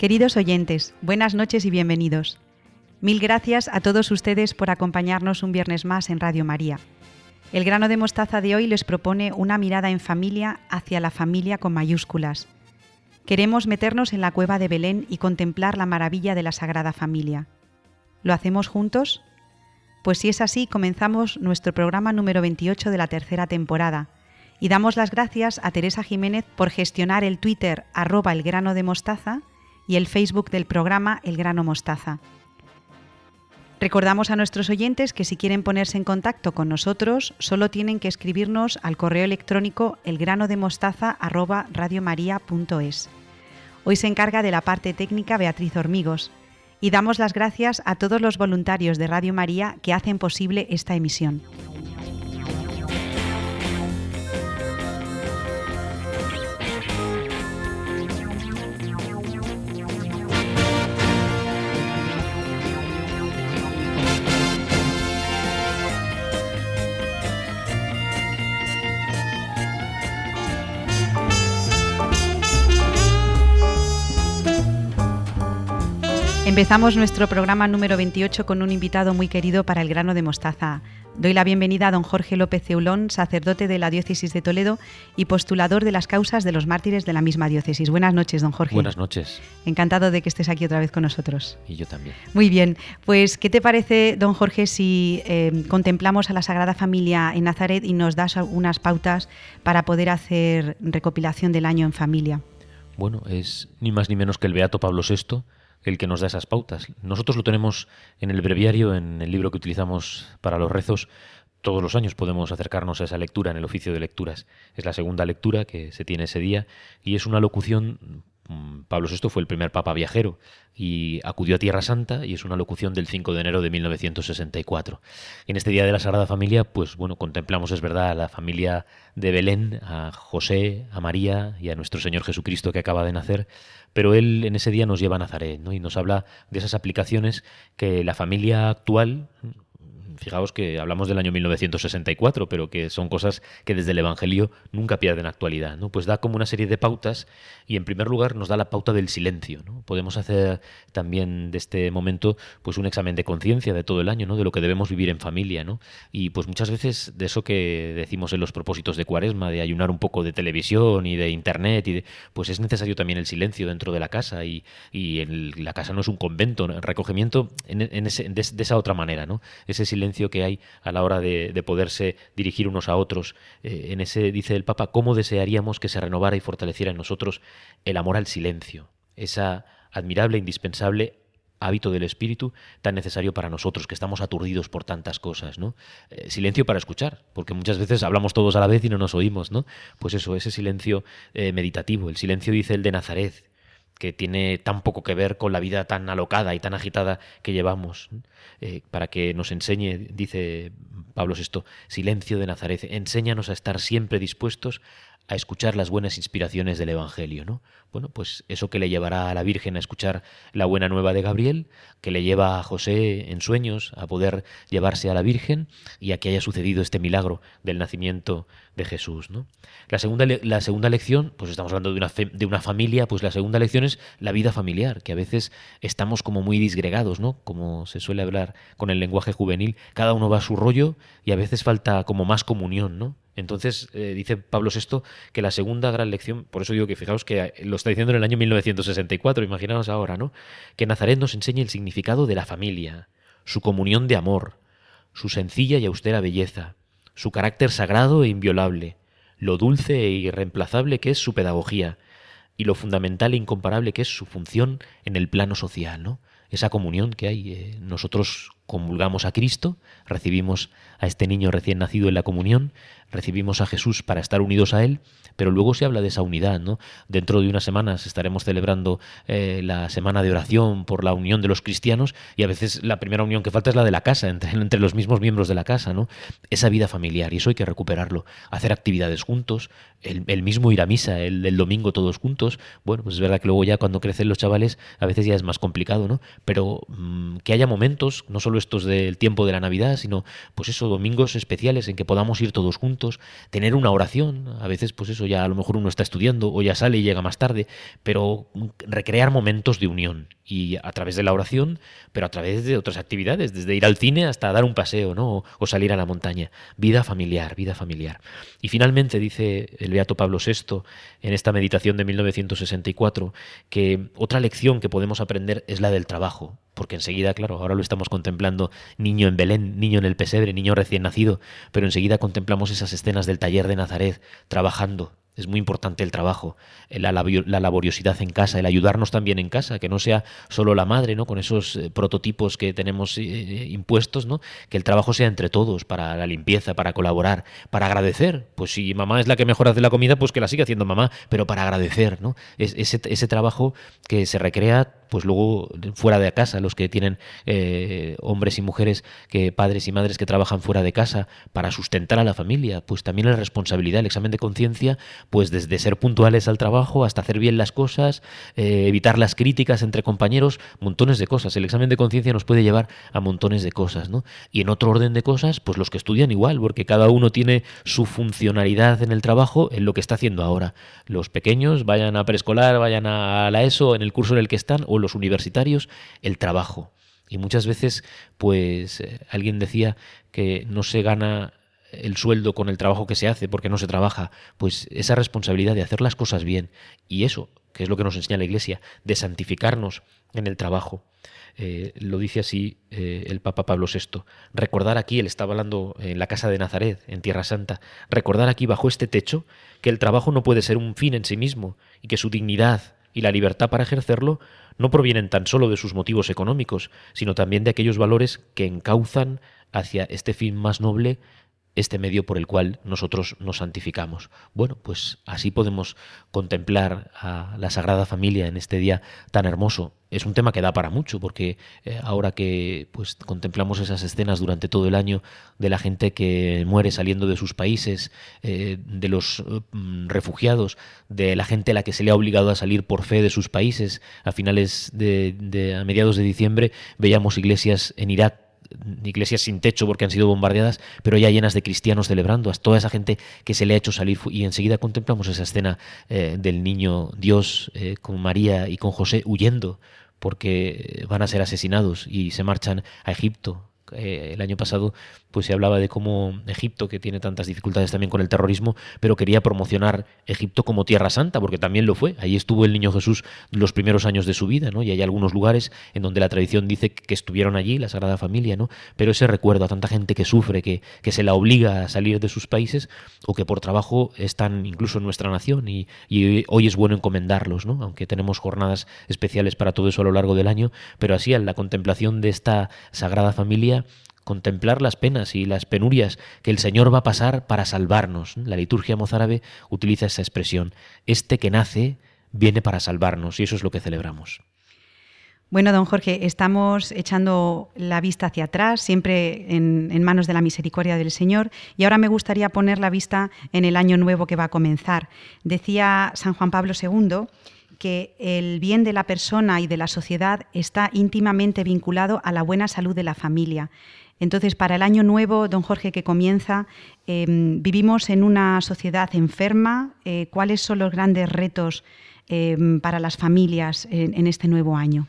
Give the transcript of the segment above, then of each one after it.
Queridos oyentes, buenas noches y bienvenidos. Mil gracias a todos ustedes por acompañarnos un viernes más en Radio María. El grano de mostaza de hoy les propone una mirada en familia hacia la familia con mayúsculas. Queremos meternos en la cueva de Belén y contemplar la maravilla de la Sagrada Familia. ¿Lo hacemos juntos? Pues si es así, comenzamos nuestro programa número 28 de la tercera temporada y damos las gracias a Teresa Jiménez por gestionar el Twitter arroba el grano de mostaza y el Facebook del programa El Grano Mostaza. Recordamos a nuestros oyentes que si quieren ponerse en contacto con nosotros, solo tienen que escribirnos al correo electrónico elgranodemostaza@radiomaria.es. Hoy se encarga de la parte técnica Beatriz Hormigos y damos las gracias a todos los voluntarios de Radio María que hacen posible esta emisión. Empezamos nuestro programa número 28 con un invitado muy querido para el grano de mostaza. Doy la bienvenida a don Jorge López Ceulón, sacerdote de la diócesis de Toledo y postulador de las causas de los mártires de la misma diócesis. Buenas noches, don Jorge. Buenas noches. Encantado de que estés aquí otra vez con nosotros. Y yo también. Muy bien, pues ¿qué te parece, don Jorge, si eh, contemplamos a la Sagrada Familia en Nazaret y nos das algunas pautas para poder hacer recopilación del año en familia? Bueno, es ni más ni menos que el Beato Pablo VI el que nos da esas pautas. Nosotros lo tenemos en el breviario, en el libro que utilizamos para los rezos. Todos los años podemos acercarnos a esa lectura en el oficio de lecturas. Es la segunda lectura que se tiene ese día y es una locución Pablo VI fue el primer papa viajero y acudió a Tierra Santa y es una locución del 5 de enero de 1964. En este Día de la Sagrada Familia, pues bueno, contemplamos, es verdad, a la familia de Belén, a José, a María y a nuestro Señor Jesucristo que acaba de nacer, pero él en ese día nos lleva a Nazaret ¿no? y nos habla de esas aplicaciones que la familia actual, fijaos que hablamos del año 1964, pero que son cosas que desde el Evangelio nunca pierden actualidad, ¿no? Pues da como una serie de pautas y en primer lugar nos da la pauta del silencio, ¿no? Podemos hacer también de este momento pues un examen de conciencia de todo el año, ¿no? De lo que debemos vivir en familia, ¿no? Y pues muchas veces de eso que decimos en los propósitos de Cuaresma, de ayunar un poco de televisión y de internet y pues es necesario también el silencio dentro de la casa y, y la casa no es un convento, el recogimiento en, de, esa otra manera, ¿no? Ese silencio que hay a la hora de, poderse dirigir unos a otros. Eh, en ese, dice el Papa, cómo desearíamos que se renovara y fortaleciera en nosotros el amor al silencio, esa admirable, indispensable hábito del espíritu tan necesario para nosotros, que estamos aturdidos por tantas cosas, ¿no? Eh, silencio para escuchar, porque muchas veces hablamos todos a la vez y no nos oímos, ¿no? Pues eso, ese silencio eh, meditativo, el silencio, dice el de Nazaret, que tiene tan poco que ver con la vida tan alocada y tan agitada que llevamos, eh, para que nos enseñe, dice Pablo VI, silencio de Nazaret, enséñanos a estar siempre dispuestos a escuchar las buenas inspiraciones del Evangelio, ¿no? Bueno, pues eso que le llevará a la Virgen a escuchar la buena nueva de Gabriel, que le lleva a José en sueños a poder llevarse a la Virgen y a que haya sucedido este milagro del nacimiento de Jesús, ¿no? La segunda, la segunda lección, pues estamos hablando de una, de una familia, pues la segunda lección es la vida familiar, que a veces estamos como muy disgregados, ¿no? Como se suele hablar con el lenguaje juvenil, cada uno va a su rollo y a veces falta como más comunión, ¿no? Entonces, eh, dice Pablo VI que la segunda gran lección, por eso digo que fijaos que lo está diciendo en el año 1964, imaginaos ahora, ¿no? Que Nazaret nos enseñe el significado de la familia, su comunión de amor, su sencilla y austera belleza, su carácter sagrado e inviolable, lo dulce e irreemplazable que es su pedagogía, y lo fundamental e incomparable que es su función en el plano social, ¿no? Esa comunión que hay. Eh, nosotros comulgamos a Cristo, recibimos a este niño recién nacido en la comunión, recibimos a Jesús para estar unidos a Él, pero luego se habla de esa unidad, ¿no? Dentro de unas semanas estaremos celebrando eh, la semana de oración por la unión de los cristianos y a veces la primera unión que falta es la de la casa, entre, entre los mismos miembros de la casa, ¿no? Esa vida familiar y eso hay que recuperarlo, hacer actividades juntos, el, mismo ir a misa, el del domingo todos juntos, bueno, pues es verdad que luego ya cuando crecen los chavales a veces ya es más complicado, ¿no? pero mm, que haya momentos, no solo estos del tiempo de la Navidad, sino pues eso, domingos especiales en que podamos ir todos juntos, tener una oración, a veces pues eso ya a lo mejor uno está estudiando o ya sale y llega más tarde, pero recrear momentos de unión y a través de la oración, pero a través de otras actividades, desde ir al cine hasta dar un paseo, ¿no? O, salir a la montaña. Vida familiar, vida familiar. Y finalmente dice el Beato Pablo VI en esta meditación de 1964 que otra lección que podemos aprender es la del trabajo, porque enseguida, claro, ahora lo estamos contemplando niño en Belén, niño en el pesebre, niño recién nacido, pero enseguida contemplamos esas escenas del taller de Nazaret trabajando, es muy importante el trabajo, la, laboriosidad en casa, el ayudarnos también en casa, que no sea solo la madre, ¿no? Con esos eh, prototipos que tenemos eh, eh, impuestos, ¿no? Que el trabajo sea entre todos, para la limpieza, para colaborar, para agradecer. Pues si mamá es la que mejor hace la comida, pues que la siga haciendo mamá, pero para agradecer, ¿no? ese, trabajo que se recrea pues luego fuera de casa, los que tienen hombres y mujeres, que padres y madres que trabajan fuera de casa para sustentar a la familia, pues también la responsabilidad, el examen de conciencia, pues desde ser puntuales al trabajo hasta hacer bien las cosas, eh, evitar las críticas entre compañeros, montones de cosas. El examen de conciencia nos puede llevar a montones de cosas, ¿no? Y en otro orden de cosas, pues los que estudian igual, porque cada uno tiene su funcionalidad en el trabajo en lo que está haciendo ahora. Los pequeños vayan a preescolar, vayan a la ESO, en el curso en el que están, o los universitarios, el trabajo. Y muchas veces, pues, eh, alguien decía que no se gana el sueldo con el trabajo que se hace porque no se trabaja, pues esa responsabilidad de hacer las cosas bien y eso, que es lo que nos enseña la Iglesia, de santificarnos en el trabajo. Eh, lo dice así eh, el Papa Pablo VI. Recordar aquí, él estaba hablando en la casa de Nazaret, en Tierra Santa, recordar aquí bajo este techo que el trabajo no puede ser un fin en sí mismo y que su dignidad y la libertad para ejercerlo no provienen tan solo de sus motivos económicos, sino también de aquellos valores que encauzan hacia este fin más noble este medio por el cual nosotros nos santificamos. Bueno, pues así podemos contemplar a la Sagrada Familia en este día tan hermoso. Es un tema que da para mucho, porque eh, ahora que pues contemplamos esas escenas durante todo el año de la gente que muere saliendo de sus países, eh, de los mm, refugiados, de la gente a la que se le ha obligado a salir por fe de sus países, a finales de, a mediados de diciembre veíamos iglesias en Irak iglesias sin techo porque han sido bombardeadas, pero ya llenas de cristianos celebrando, a toda esa gente que se le ha hecho salir y enseguida contemplamos esa escena eh, del niño Dios eh, con María y con José huyendo porque van a ser asesinados y se marchan a Egipto eh, el año pasado pues se hablaba de cómo Egipto, que tiene tantas dificultades también con el terrorismo, pero quería promocionar Egipto como tierra santa, porque también lo fue. Ahí estuvo el niño Jesús los primeros años de su vida, ¿no? Y hay algunos lugares en donde la tradición dice que estuvieron allí, la Sagrada Familia, ¿no? Pero ese recuerdo a tanta gente que sufre, que, que se la obliga a salir de sus países, o que por trabajo están incluso en nuestra nación, y, y hoy es bueno encomendarlos, ¿no? Aunque tenemos jornadas especiales para todo eso a lo largo del año, pero así en la contemplación de esta Sagrada Familia, contemplar las penas y las penurias que el Señor va a pasar para salvarnos. La liturgia mozárabe utiliza esa expresión. Este que nace viene para salvarnos y eso es lo que celebramos. Bueno, don Jorge, estamos echando la vista hacia atrás, siempre en, manos de la misericordia del Señor, y ahora me gustaría poner la vista en el año nuevo que va a comenzar. Decía San Juan Pablo II que el bien de la persona y de la sociedad está íntimamente vinculado a la buena salud de la familia. Entonces, para el año nuevo, don Jorge, que comienza, em, vivimos en una sociedad enferma. Eh, ¿Cuáles son los grandes retos em, para las familias en este nuevo año?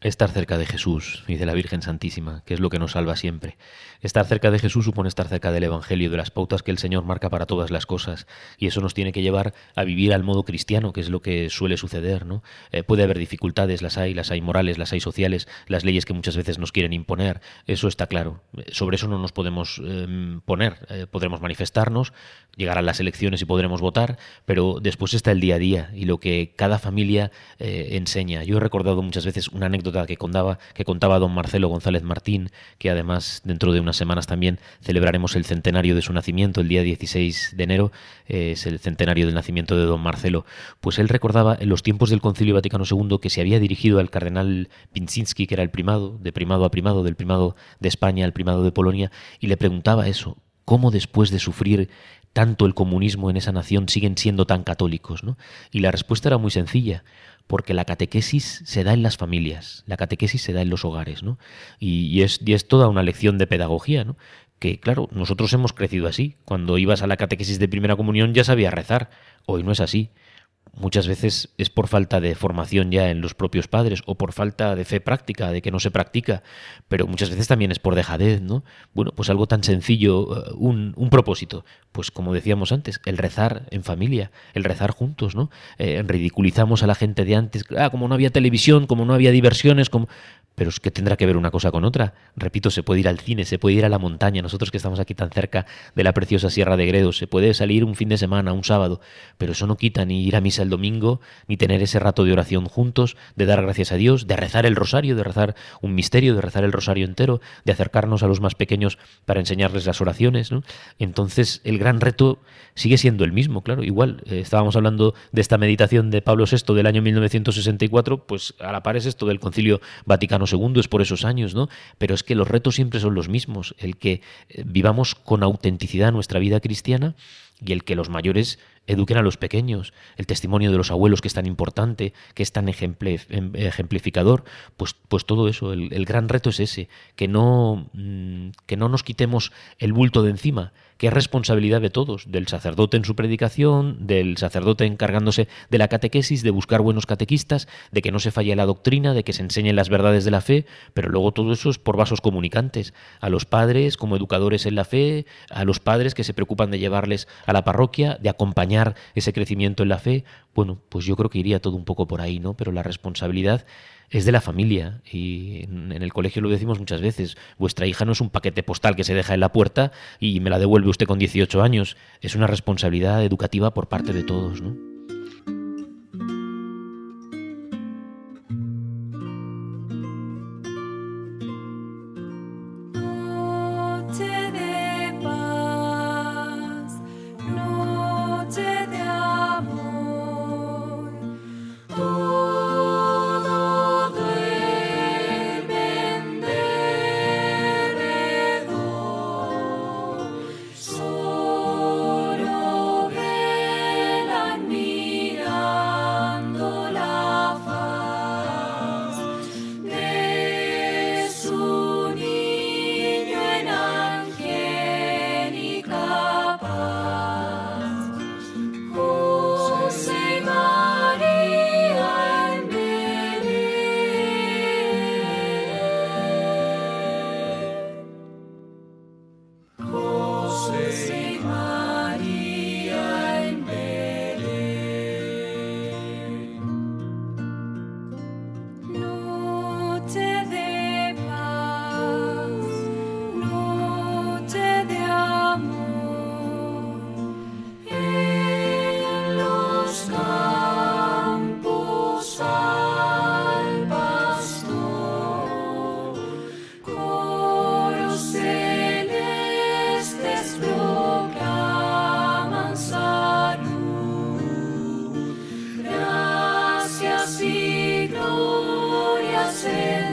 Estar cerca de Jesús y de la Virgen Santísima, que es lo que nos salva siempre. Estar cerca de Jesús supone estar cerca del Evangelio, de las pautas que el Señor marca para todas las cosas, y eso nos tiene que llevar a vivir al modo cristiano, que es lo que suele suceder. ¿no? Eh, puede haber dificultades, las hay, las hay morales, las hay sociales, las leyes que muchas veces nos quieren imponer, eso está claro. Sobre eso no nos podemos em, poner, eh, podremos manifestarnos, llegarán las elecciones y podremos votar, pero después está el día a día y lo que cada familia eh, enseña. Yo he recordado muchas veces una anécdota que contaba, que contaba don Marcelo González Martín, que además dentro de unas semanas también celebraremos el centenario de su nacimiento, el día 16 de enero, eh, es el centenario del nacimiento de don Marcelo. Pues él recordaba en los tiempos del Concilio Vaticano II que se había dirigido al cardenal Pinsinski, que era el primado, de primado a primado, del primado de España al primado de Polonia, y le preguntaba eso, ¿cómo después de sufrir tanto el comunismo en esa nación siguen siendo tan católicos? ¿no? Y la respuesta era muy sencilla, porque la catequesis se da en las familias, la catequesis se da en los hogares, ¿no? Y, es, es, toda una lección de pedagogía, ¿no? Que claro, nosotros hemos crecido así. Cuando ibas a la catequesis de primera comunión ya sabías rezar. Hoy no es así muchas veces es por falta de formación ya en los propios padres o por falta de fe práctica, de que no se practica, pero muchas veces también es por dejadez, ¿no? Bueno, pues algo tan sencillo, eh, un, un propósito, pues como decíamos antes, el rezar en familia, el rezar juntos, ¿no? Eh, ridiculizamos a la gente de antes, ah, como no había televisión, como no había diversiones, como... Pero es que tendrá que ver una cosa con otra. Repito, se puede ir al cine, se puede ir a la montaña. Nosotros que estamos aquí tan cerca de la preciosa Sierra de Gredos, se puede salir un fin de semana, un sábado. Pero eso no quita ni ir a misa el domingo, ni tener ese rato de oración juntos, de dar gracias a Dios, de rezar el rosario, de rezar un misterio, de rezar el rosario entero, de acercarnos a los más pequeños para enseñarles las oraciones. Entonces, el gran reto sigue siendo el mismo, claro. Igual, eh, estábamos hablando de esta meditación de Pablo VI del año 1964, pues a la par es esto del Concilio Vaticano segundo es por esos años, ¿no? Pero es que los retos siempre son los mismos, el que eh, vivamos con autenticidad nuestra vida cristiana y el que los mayores eduquen a los pequeños, el testimonio de los abuelos que es tan importante, que es tan em, ejemplificador, pues, pues todo eso, el, gran reto es ese, que no, mm, que no nos quitemos el bulto de encima, que es responsabilidad de todos, del sacerdote en su predicación, del sacerdote encargándose de la catequesis, de buscar buenos catequistas, de que no se falle la doctrina, de que se enseñen las verdades de la fe, pero luego todo eso es por vasos comunicantes, a los padres como educadores en la fe, a los padres que se preocupan de llevarles a la parroquia, de acompañar ese crecimiento en la fe, bueno, pues yo creo que iría todo un poco por ahí, ¿no? Pero la responsabilidad es de la familia y en el colegio lo decimos muchas veces, vuestra hija no es un paquete postal que se deja en la puerta y me la devuelve usted con 18 años, es una responsabilidad educativa por parte de todos, ¿no? sin.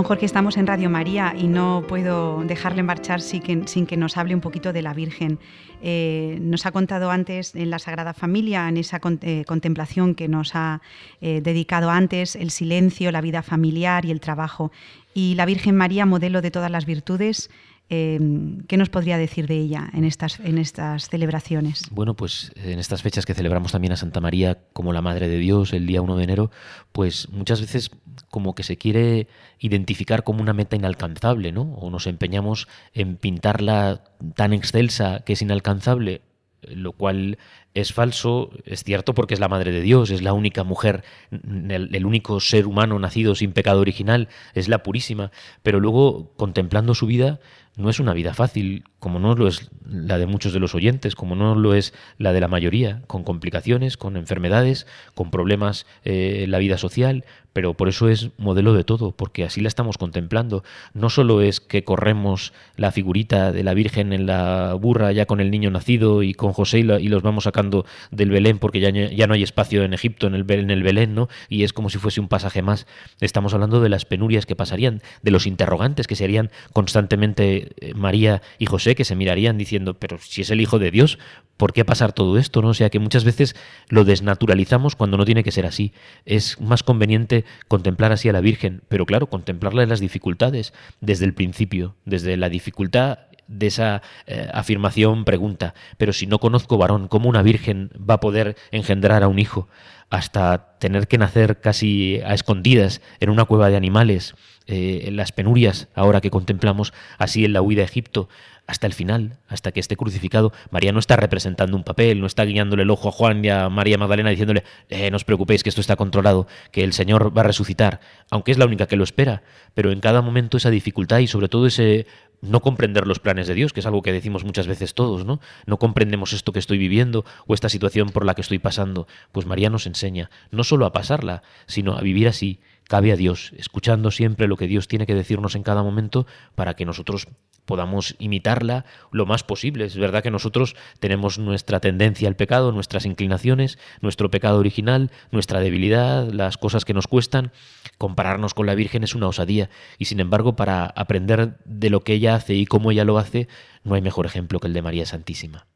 Don Jorge, estamos en Radio María y no puedo dejarle marchar sin que, nos hable un poquito de la Virgen. Eh, nos ha contado antes en la Sagrada Familia, en esa eh, contemplación que nos ha eh, dedicado antes, el silencio, la vida familiar y el trabajo. Y la Virgen María, modelo de todas las virtudes, Em, ¿Qué nos podría decir de ella en estas, en estas celebraciones? Bueno, pues en estas fechas que celebramos también a Santa María como la Madre de Dios el día 1 de enero, pues muchas veces como que se quiere identificar como una meta inalcanzable, ¿no? O nos empeñamos en pintarla tan excelsa que es inalcanzable, lo cual es falso, es cierto porque es la madre de Dios, es la única mujer, el, único ser humano nacido sin pecado original, es la purísima, pero luego contemplando su vida no es una vida fácil, como no lo es la de muchos de los oyentes, como no lo es la de la mayoría, con complicaciones, con enfermedades, con problemas eh, en la vida social, pero por eso es modelo de todo, porque así la estamos contemplando. No solo es que corremos la figurita de la Virgen en la burra ya con el niño nacido y con José y, los vamos sacando del Belén porque ya, ya no hay espacio en Egipto en el, en el Belén, ¿no? Y es como si fuese un pasaje más. Estamos hablando de las penurias que pasarían, de los interrogantes que se harían constantemente María y José, que se mirarían diciendo, pero si es el Hijo de Dios, ¿por qué pasar todo esto? ¿no? O sea que muchas veces lo desnaturalizamos cuando no tiene que ser así. Es más conveniente contemplar así a la Virgen, pero claro, contemplarla en las dificultades, desde el principio, desde la dificultad de esa eh, afirmación pregunta, pero si no conozco varón, ¿cómo una virgen va a poder engendrar a un hijo? Hasta tener que nacer casi a escondidas en una cueva de animales, eh, en las penurias ahora que contemplamos, así en la huida a Egipto, hasta el final, hasta que esté crucificado, María no está representando un papel, no está guiándole el ojo a Juan y a María Magdalena diciéndole, eh, no os preocupéis que esto está controlado, que el Señor va a resucitar, aunque es la única que lo espera, pero en cada momento esa dificultad y sobre todo ese no comprender los planes de Dios, que es algo que decimos muchas veces todos, ¿no? No comprendemos esto que estoy viviendo o esta situación por la que estoy pasando. Pues María nos enseña no solo a pasarla, sino a vivir así, cabe a Dios, escuchando siempre lo que Dios tiene que decirnos en cada momento para que nosotros podamos imitarla lo más posible. Es verdad que nosotros tenemos nuestra tendencia al pecado, nuestras inclinaciones, nuestro pecado original, nuestra debilidad, las cosas que nos cuestan. Compararnos con la Virgen es una osadía y sin embargo para aprender de lo que ella hace y cómo ella lo hace, no hay mejor ejemplo que el de María Santísima.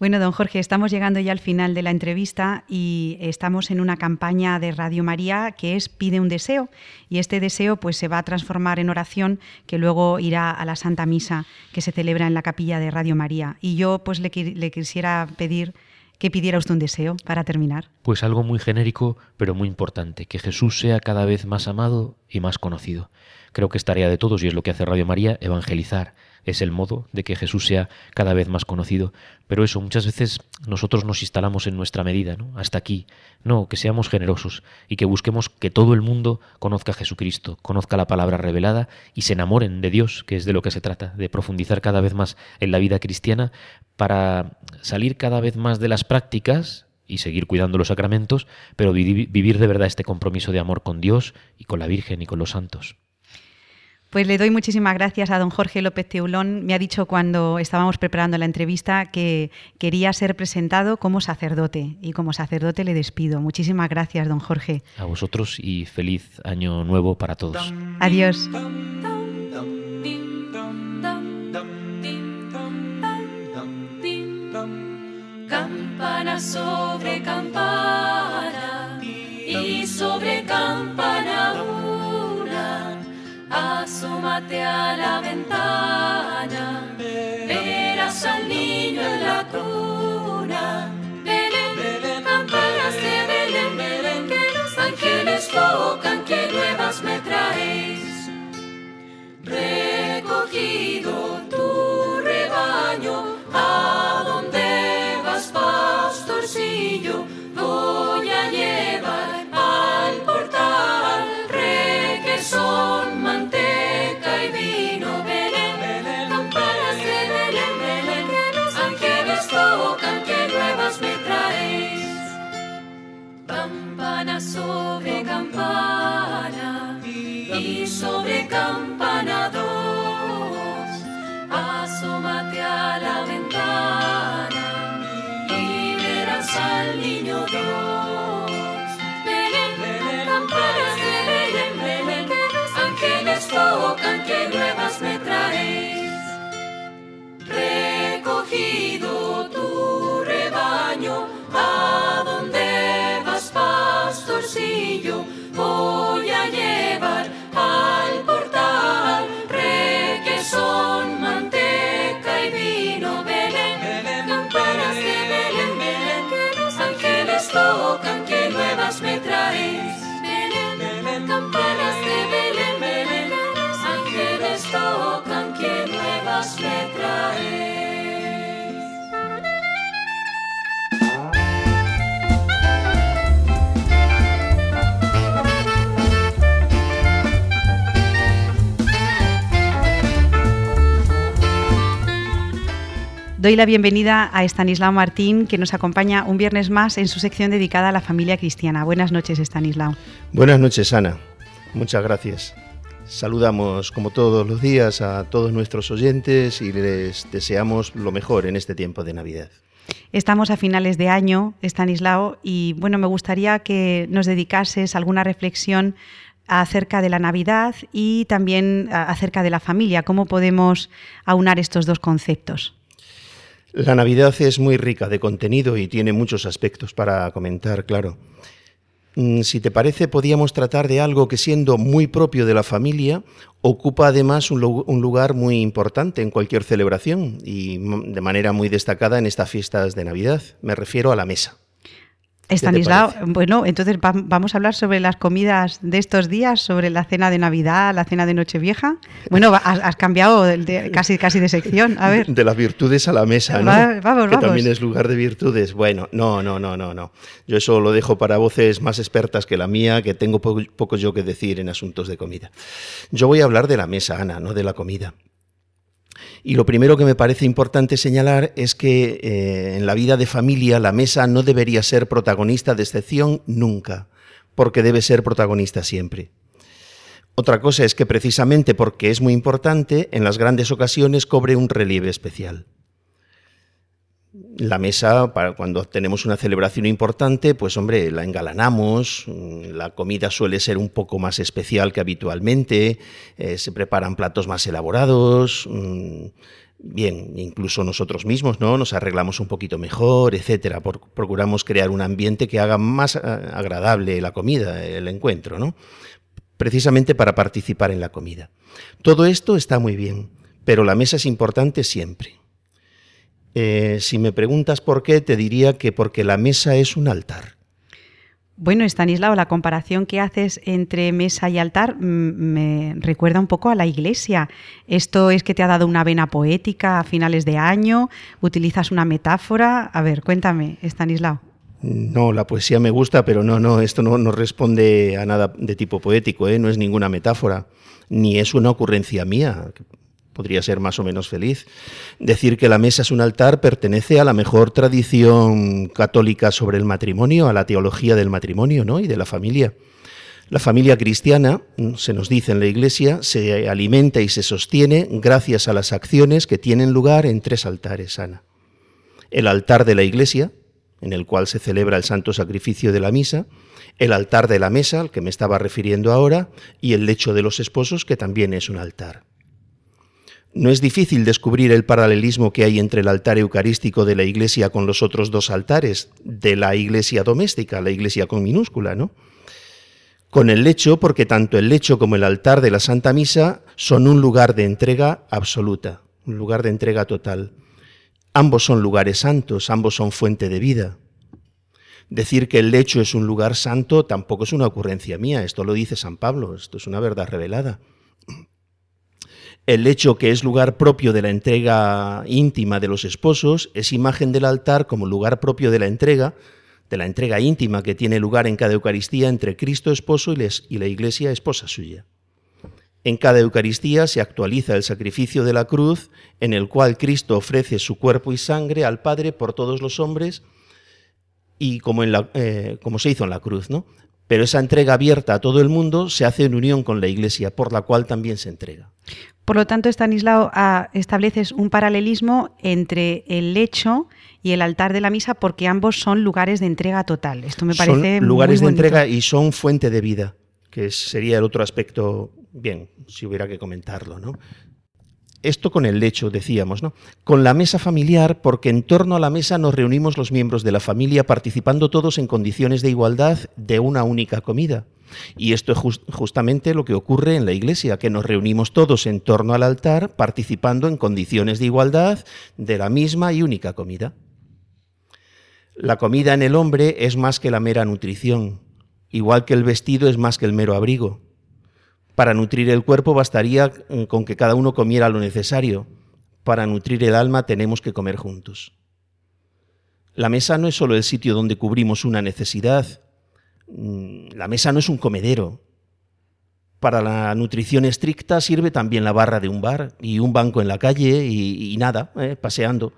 Bueno, don Jorge, estamos llegando ya al final de la entrevista y estamos en una campaña de Radio María que es Pide un deseo y este deseo pues se va a transformar en oración que luego irá a la Santa Misa que se celebra en la capilla de Radio María. Y yo pues le, le quisiera pedir que pidiera usted un deseo para terminar. Pues algo muy genérico, pero muy importante, que Jesús sea cada vez más amado y más conocido. Creo que es tarea de todos y es lo que hace Radio María, evangelizar, es el modo de que Jesús sea cada vez más conocido. Pero eso, muchas veces nosotros nos instalamos en nuestra medida, ¿no? Hasta aquí. No, que seamos generosos y que busquemos que todo el mundo conozca a Jesucristo, conozca la palabra revelada y se enamoren de Dios, que es de lo que se trata, de profundizar cada vez más en la vida cristiana para salir cada vez más de las prácticas y seguir cuidando los sacramentos, pero vivir de verdad este compromiso de amor con Dios y con la Virgen y con los santos. Pues le doy muchísimas gracias a don Jorge López Teulón. Me ha dicho cuando estábamos preparando la entrevista que quería ser presentado como sacerdote y como sacerdote le despido. Muchísimas gracias, don Jorge. A vosotros y feliz año nuevo para todos. Adiós. Campana sobre campana a la ventana, verás al niño en la cuna. Belén, Belén campanas de Belén, Belén, que los ángeles tocan, que nuevas me traéis. Recogido tu rebaño, a sobre campana y sobre campana dos. Asómate a la ventana y verás al niño Dios. Belén, campanas de Belén, Belén, ángeles tocan, que nuevas Doy la bienvenida a Estanislao Martín, que nos acompaña un viernes más en su sección dedicada a la familia cristiana. Buenas noches, Estanislao. Buenas noches, Ana. Muchas gracias. Saludamos, como todos los días, a todos nuestros oyentes y les deseamos lo mejor en este tiempo de Navidad. Estamos a finales de año, Estanislao, y bueno, me gustaría que nos dedicases alguna reflexión acerca de la Navidad y también acerca de la familia. ¿Cómo podemos aunar estos dos conceptos? La Navidad es muy rica de contenido y tiene muchos aspectos para comentar, claro. Mm, Si te parece, podíamos tratar de algo que siendo muy propio de la familia, ocupa además un, lu- un lugar muy importante en cualquier celebración y mm, de manera muy destacada en estas fiestas de Navidad. Me refiero a la mesa. Estanislao, bueno, entonces va- vamos a hablar sobre las comidas de estos días, sobre la cena de Navidad, la cena de Nochevieja. Bueno, has, has cambiado de- de- casi, casi de sección. A ver, De las virtudes a la mesa, ¿no? Va- vamos, que vamos. también es lugar de virtudes. Bueno, no, no, no, no, no. Yo eso lo dejo para voces más expertas que la mía, que tengo poco, poco yo que decir en asuntos de comida. Yo voy a hablar de la mesa, Ana, no de la comida. Y lo primero que me parece importante señalar es que eh, en la vida de familia la mesa no debería ser protagonista de excepción nunca, porque debe ser protagonista siempre. Otra cosa es que precisamente porque es muy importante, en las grandes ocasiones cobre un relieve especial. La mesa, para cuando tenemos una celebración importante, pues hombre, la engalanamos, mm, la comida suele ser un poco más especial que habitualmente, eh, se preparan platos más elaborados, mm, bien, incluso nosotros mismos, ¿no? Nos arreglamos un poquito mejor, etcétera. Procuramos crear un ambiente que haga más eh, agradable la comida, el encuentro, ¿no? precisamente para participar en la comida. Todo esto está muy bien, pero la mesa es importante siempre. Eh, si me preguntas por qué, te diría que porque la mesa es un altar. Bueno, Estanislao, la comparación que haces entre mesa y altar mm, me recuerda un poco a la iglesia. Esto es que te ha dado una vena poética a finales de año, utilizas una metáfora. A ver, cuéntame, Estanislao. No, la poesía me gusta, pero no, no, esto no, no responde a nada de tipo poético, ¿eh? no es ninguna metáfora, ni es una ocurrencia mía, podría ser más o menos feliz. Decir que la mesa es un altar pertenece a la mejor tradición católica sobre el matrimonio, a la teología del matrimonio ¿no? y de la familia. La familia cristiana, mm, se nos dice en la Iglesia, se alimenta y se sostiene gracias a las acciones que tienen lugar en tres altares, Ana. El altar de la Iglesia, en el cual se celebra el santo sacrificio de la misa, el altar de la mesa, al que me estaba refiriendo ahora, y el lecho de los esposos, que también es un altar. No es difícil descubrir el paralelismo que hay entre el altar eucarístico de la iglesia con los otros dos altares de la iglesia doméstica, la iglesia con minúscula, ¿no? Con el lecho, porque tanto el lecho como el altar de la Santa Misa son un lugar de entrega absoluta, un lugar de entrega total. Ambos son lugares santos, ambos son fuente de vida. Decir que el lecho es un lugar santo tampoco es una ocurrencia mía, esto lo dice San Pablo, esto es una verdad revelada. El lecho que es lugar propio de la entrega íntima de los esposos es imagen del altar como lugar propio de la entrega, de la entrega íntima que tiene lugar en cada Eucaristía entre Cristo esposo y, la Iglesia esposa suya. En cada Eucaristía se actualiza el sacrificio de la cruz, en el cual Cristo ofrece su cuerpo y sangre al Padre por todos los hombres, y como, eh, como se hizo en la cruz, ¿no? Pero esa entrega abierta a todo el mundo se hace en unión con la Iglesia, por la cual también se entrega. Por lo tanto, Estanislao, ah, estableces un paralelismo entre el lecho y el altar de la misa porque ambos son lugares de entrega total. Esto me parece son lugares muy de entrega y son fuente de vida. que sería el otro aspecto, bien, si hubiera que comentarlo, ¿no? Esto con el lecho, decíamos, ¿no? Con la mesa familiar, porque en torno a la mesa nos reunimos los miembros de la familia participando todos en condiciones de igualdad de una única comida. Y esto es justamente lo que ocurre en la iglesia, que nos reunimos todos en torno al altar participando en condiciones de igualdad de la misma y única comida. La comida en el hombre es más que la mera nutrición, igual que el vestido es más que el mero abrigo. Para nutrir el cuerpo bastaría mm, con que cada uno comiera lo necesario. Para nutrir el alma tenemos que comer juntos. La mesa no es solo el sitio donde cubrimos una necesidad. Mm, la mesa no es un comedero. Para la nutrición estricta sirve también la barra de un bar y un banco en la calle y, nada, eh, paseando.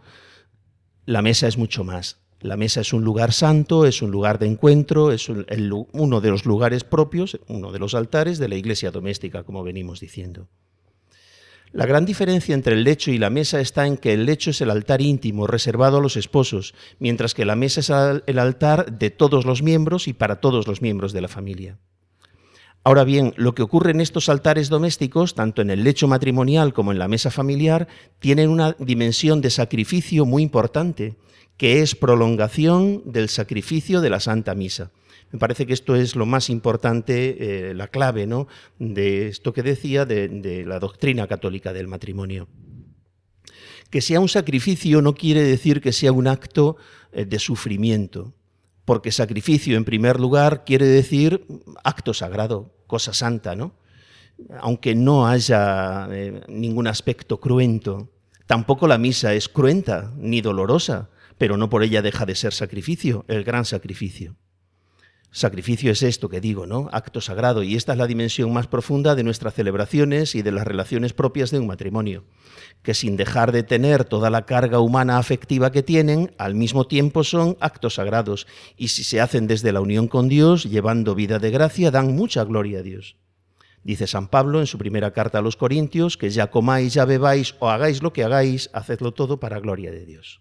La mesa es mucho más. La mesa es un lugar santo, es un lugar de encuentro, es uno de los lugares propios, uno de los altares de la iglesia doméstica, como venimos diciendo. La gran diferencia entre el lecho y la mesa está en que el lecho es el altar íntimo reservado a los esposos, mientras que la mesa es el altar de todos los miembros y para todos los miembros de la familia. Ahora bien, lo que ocurre en estos altares domésticos, tanto en el lecho matrimonial como en la mesa familiar, tienen una dimensión de sacrificio muy importante, que es prolongación del sacrificio de la Santa Misa. Me parece que esto es lo más importante, eh, la clave ¿no? de esto que decía de, la doctrina católica del matrimonio. Que sea un sacrificio no quiere decir que sea un acto eh, de sufrimiento, porque sacrificio en primer lugar quiere decir acto sagrado, cosa santa, ¿no? Aunque no haya eh, ningún aspecto cruento. Tampoco la misa es cruenta ni dolorosa, pero no por ella deja de ser sacrificio, el gran sacrificio. Sacrificio es esto que digo, ¿no? Acto sagrado, y esta es la dimensión más profunda de nuestras celebraciones y de las relaciones propias de un matrimonio, que sin dejar de tener toda la carga humana afectiva que tienen, al mismo tiempo son actos sagrados, y si se hacen desde la unión con Dios, llevando vida de gracia, dan mucha gloria a Dios. Dice San Pablo en su primera carta a los Corintios que ya comáis, ya bebáis o hagáis lo que hagáis, hacedlo todo para gloria de Dios.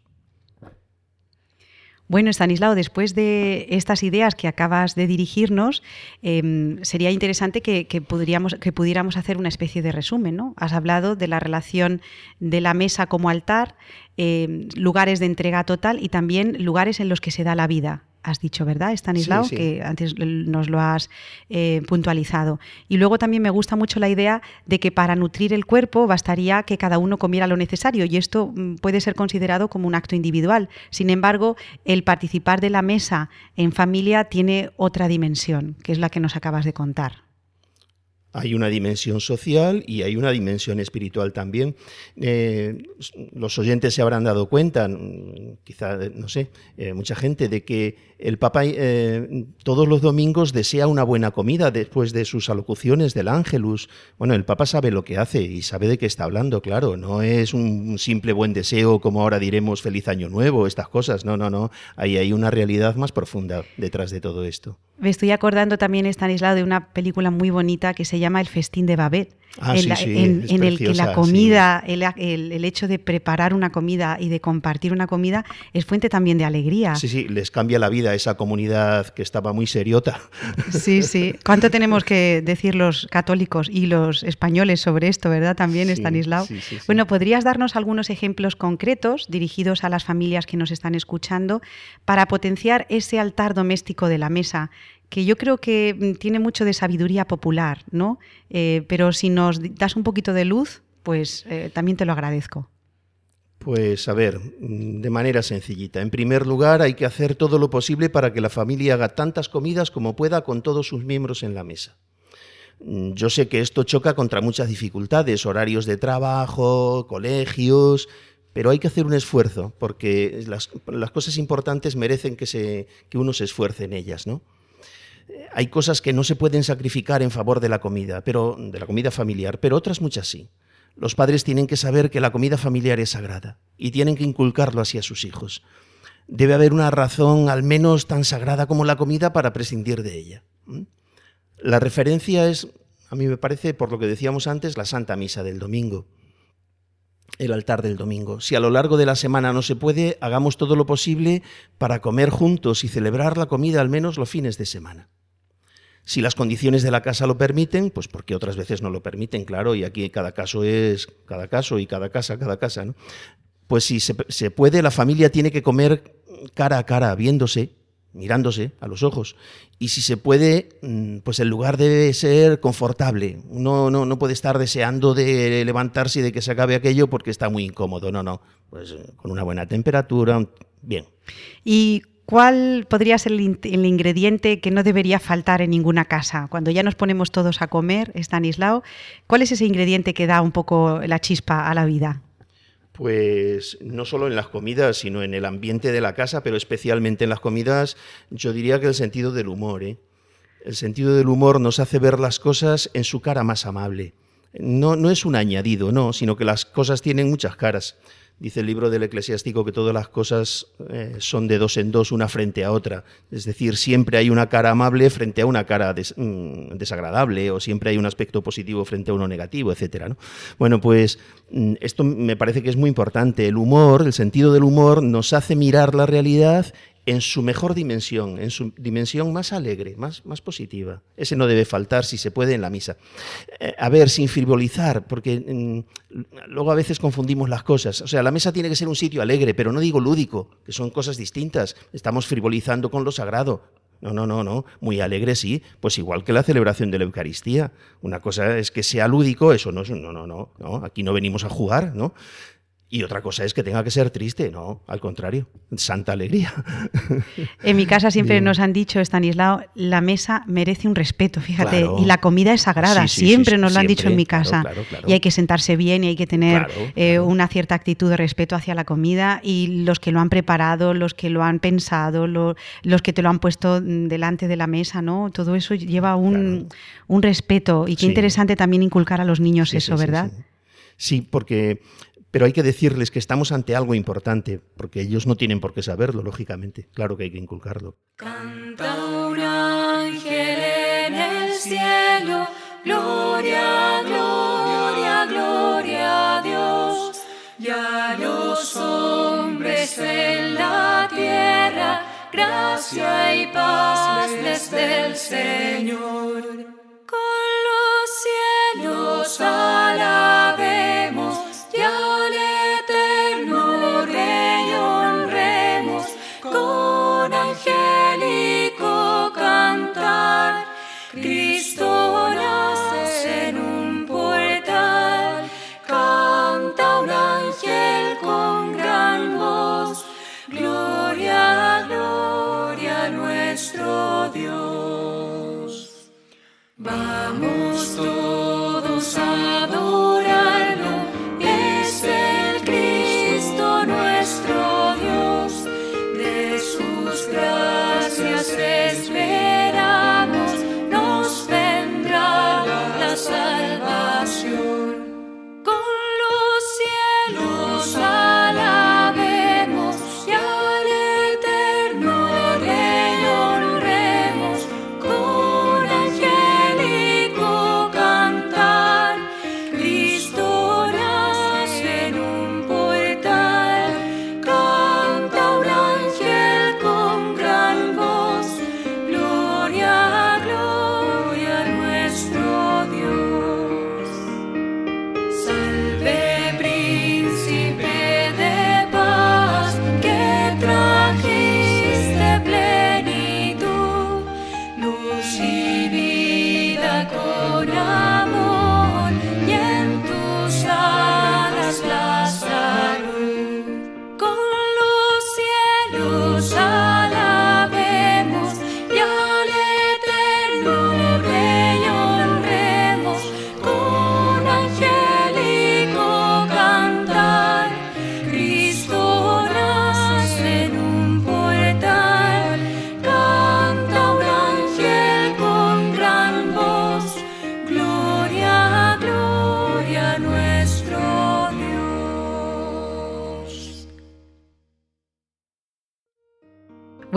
Bueno, Stanislao, después de estas ideas que acabas de dirigirnos, em, sería interesante que pudiéramos hacer una especie de resumen. ¿no? Has hablado de la relación de la mesa como altar, em, lugares de entrega total y también lugares en los que se da la vida has dicho, ¿verdad, Stanislao? Que antes nos lo has eh, puntualizado. Y luego también me gusta mucho la idea de que para nutrir el cuerpo bastaría que cada uno comiera lo necesario y esto mm, puede ser considerado como un acto individual. Sin embargo, el participar de la mesa en familia tiene otra dimensión, que es la que nos acabas de contar. Hay una dimensión social y hay una dimensión espiritual también. Eh, los oyentes se habrán dado cuenta, mm, quizá, no sé, eh, mucha gente, de que el Papa eh, todos los domingos desea una buena comida después de sus alocuciones del Ángelus. Bueno, el Papa sabe lo que hace y sabe de qué está hablando, claro. No es un simple buen deseo como ahora diremos feliz año nuevo, estas cosas. No, no, no. Ahí hay una realidad más profunda detrás de todo esto. Me estoy acordando también, Stanislao, de una película muy bonita que se llama El festín de Babet, ah, en, el que la comida, el, el, hecho de preparar una comida y de compartir una comida es fuente también de alegría. Sí, sí, les cambia la vida a esa comunidad que estaba muy seriota. Sí, sí. ¿Cuánto tenemos que decir los católicos y los españoles sobre esto, verdad? También, Stanislao. bueno, ¿podrías darnos algunos ejemplos concretos dirigidos a las familias que nos están escuchando para potenciar ese altar doméstico de la mesa? Que yo creo que mm, tiene mucho de sabiduría popular, ¿no? Eh, pero si nos das un poquito de luz, pues eh, también te lo agradezco. Pues a ver, mm, de manera sencillita. En primer lugar, hay que hacer todo lo posible para que la familia haga tantas comidas como pueda con todos sus miembros en la mesa. Mm, yo sé que esto choca contra muchas dificultades, horarios de trabajo, colegios, pero hay que hacer un esfuerzo, porque las, cosas importantes merecen que, uno se esfuerce en ellas, ¿no? Hay cosas que no se pueden sacrificar en favor de la comida, pero de la comida familiar, pero otras muchas sí. Los padres tienen que saber que la comida familiar es sagrada y tienen que inculcarlo así a sus hijos. Debe haber una razón al menos tan sagrada como la comida para prescindir de ella. La referencia es, a mí me parece, por lo que decíamos antes, la Santa Misa del domingo el altar del domingo. Si a lo largo de la semana no se puede, hagamos todo lo posible para comer juntos y celebrar la comida al menos los fines de semana. Si las condiciones de la casa lo permiten, pues porque otras veces no lo permiten, claro, y aquí cada caso es cada caso y cada casa, cada casa, ¿no? Pues si se, puede, la familia tiene que comer cara a cara, viéndose, mirándose a los ojos. Y si se puede, mm, pues el lugar debe ser confortable. Uno no, no puede estar deseando de levantarse y de que se acabe aquello porque está muy incómodo. No, no. Pues eh, con una buena temperatura, bien. ¿Y cuál podría ser el, in- el ingrediente que no debería faltar en ninguna casa? Cuando ya nos ponemos todos a comer, Stanislao, ¿cuál es ese ingrediente que da un poco la chispa a la vida? Pues no solo en las comidas, sino en el ambiente de la casa, pero especialmente en las comidas, yo diría que el sentido del humor. ¿eh? El sentido del humor nos hace ver las cosas en su cara más amable. No, no es un añadido, no, sino que las cosas tienen muchas caras. Dice el libro del eclesiástico que todas las cosas eh, son de dos en dos, una frente a otra. Es decir, siempre hay una cara amable frente a una cara mm, desagradable, o siempre hay un aspecto positivo frente a uno negativo, etcétera. ¿no? Bueno, pues mm, esto me parece que es muy importante. El humor, el sentido del humor, nos hace mirar la realidad en su mejor dimensión, en su dimensión más alegre, más, más positiva. Ese no debe faltar, si se puede, en la misa. Eh, a ver, sin frivolizar, porque mm, luego a veces confundimos las cosas. O sea, la mesa tiene que ser un sitio alegre, pero no digo lúdico, que son cosas distintas. Estamos frivolizando con lo sagrado. No, no, no, no. Muy alegre sí, pues igual que la celebración de la Eucaristía. Una cosa es que sea lúdico, eso no es, no, no, no, no. Aquí no venimos a jugar, ¿no? Y otra cosa es que tenga que ser triste, no, al contrario, santa alegría. En mi casa siempre Bien. nos han dicho, Stanislao, la mesa merece un respeto, fíjate, Claro. y la comida es sagrada, Sí, sí, sí, siempre sí, nos lo han dicho en mi casa. claro, claro. Y hay que sentarse bien y hay que tener eh, una cierta actitud de respeto hacia la comida y los que lo han preparado, los que lo han pensado, lo- los que te lo han puesto delante de la mesa, ¿no? Todo eso lleva un, un respeto y qué interesante también inculcar a los niños eso, ¿verdad? Sí, porque. Pero hay que decirles que estamos ante algo importante, porque ellos no tienen por qué saberlo, lógicamente. Claro que hay que inculcarlo. Canta un ángel en el cielo, gloria, gloria, gloria a Dios. Y a los hombres en la tierra, gracia y paz desde el Señor. Con los cielos alabemos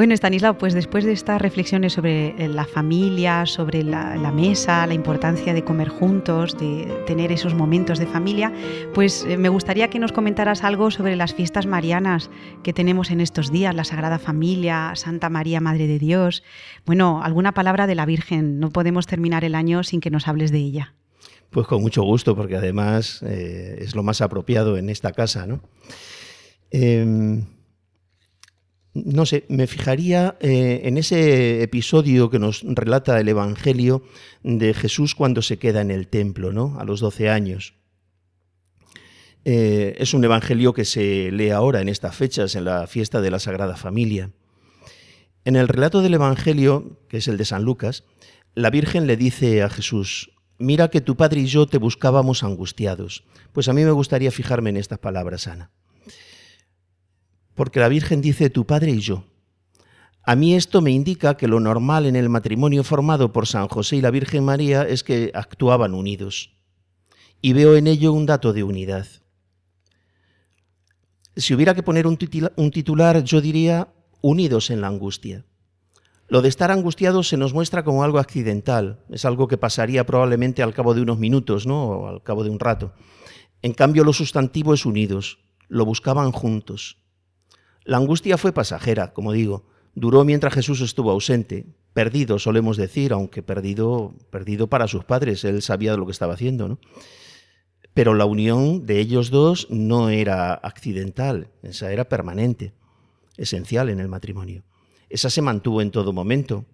Bueno, Estanislao, pues después de estas reflexiones sobre eh, la familia, sobre la, mesa, la importancia de comer juntos, de tener esos momentos de familia, pues eh, me gustaría que nos comentaras algo sobre las fiestas marianas que tenemos en estos días, la Sagrada Familia, Santa María, Madre de Dios. Bueno, alguna palabra de la Virgen. No podemos terminar el año sin que nos hables de ella. Pues con mucho gusto, porque además eh, es lo más apropiado en esta casa, ¿no? Eh, no sé, me fijaría eh, en ese episodio que nos relata el Evangelio de Jesús cuando se queda en el templo, ¿no? A los 12 años. Eh, es un evangelio que se lee ahora en estas fechas, en la fiesta de la Sagrada Familia. En el relato del Evangelio, que es el de San Lucas, la Virgen le dice a Jesús, mira que tu padre y yo te buscábamos angustiados. Pues a mí me gustaría fijarme en estas palabras, Ana porque la Virgen dice tu padre y yo. A mí esto me indica que lo normal en el matrimonio formado por San José y la Virgen María es que actuaban unidos. Y veo en ello un dato de unidad. Si hubiera que poner un titular, yo diría unidos en la angustia. Lo de estar angustiados se nos muestra como algo accidental, es algo que pasaría probablemente al cabo de unos minutos, ¿no? O al cabo de un rato. En cambio, lo sustantivo es unidos, lo buscaban juntos. La angustia fue pasajera, como digo, duró mientras Jesús estuvo ausente, perdido, solemos decir, aunque perdido, perdido para sus padres, él sabía lo que estaba haciendo, ¿no? Pero la unión de ellos dos no era accidental, esa era permanente, esencial en el matrimonio. Esa se mantuvo en todo momento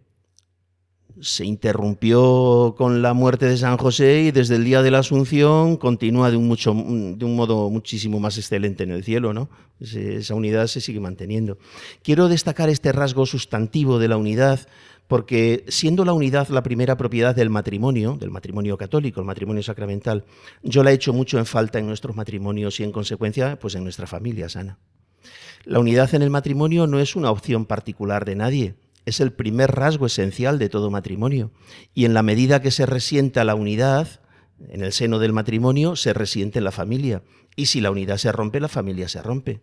se interrumpió con la muerte de San José y desde el día de la Asunción continúa de un, modo muchísimo más excelente en el cielo, ¿no? Esa unidad se sigue manteniendo. Quiero destacar este rasgo sustantivo de la unidad porque siendo la unidad la primera propiedad del matrimonio, del matrimonio católico, el matrimonio sacramental, yo la he hecho mucho en falta en nuestros matrimonios y en consecuencia, pues en nuestra familia sana. La unidad en el matrimonio no es una opción particular de nadie, es el primer rasgo esencial de todo matrimonio. Y en la medida que se resienta la unidad, en el seno del matrimonio, se resiente la familia. Y si la unidad se rompe, la familia se rompe.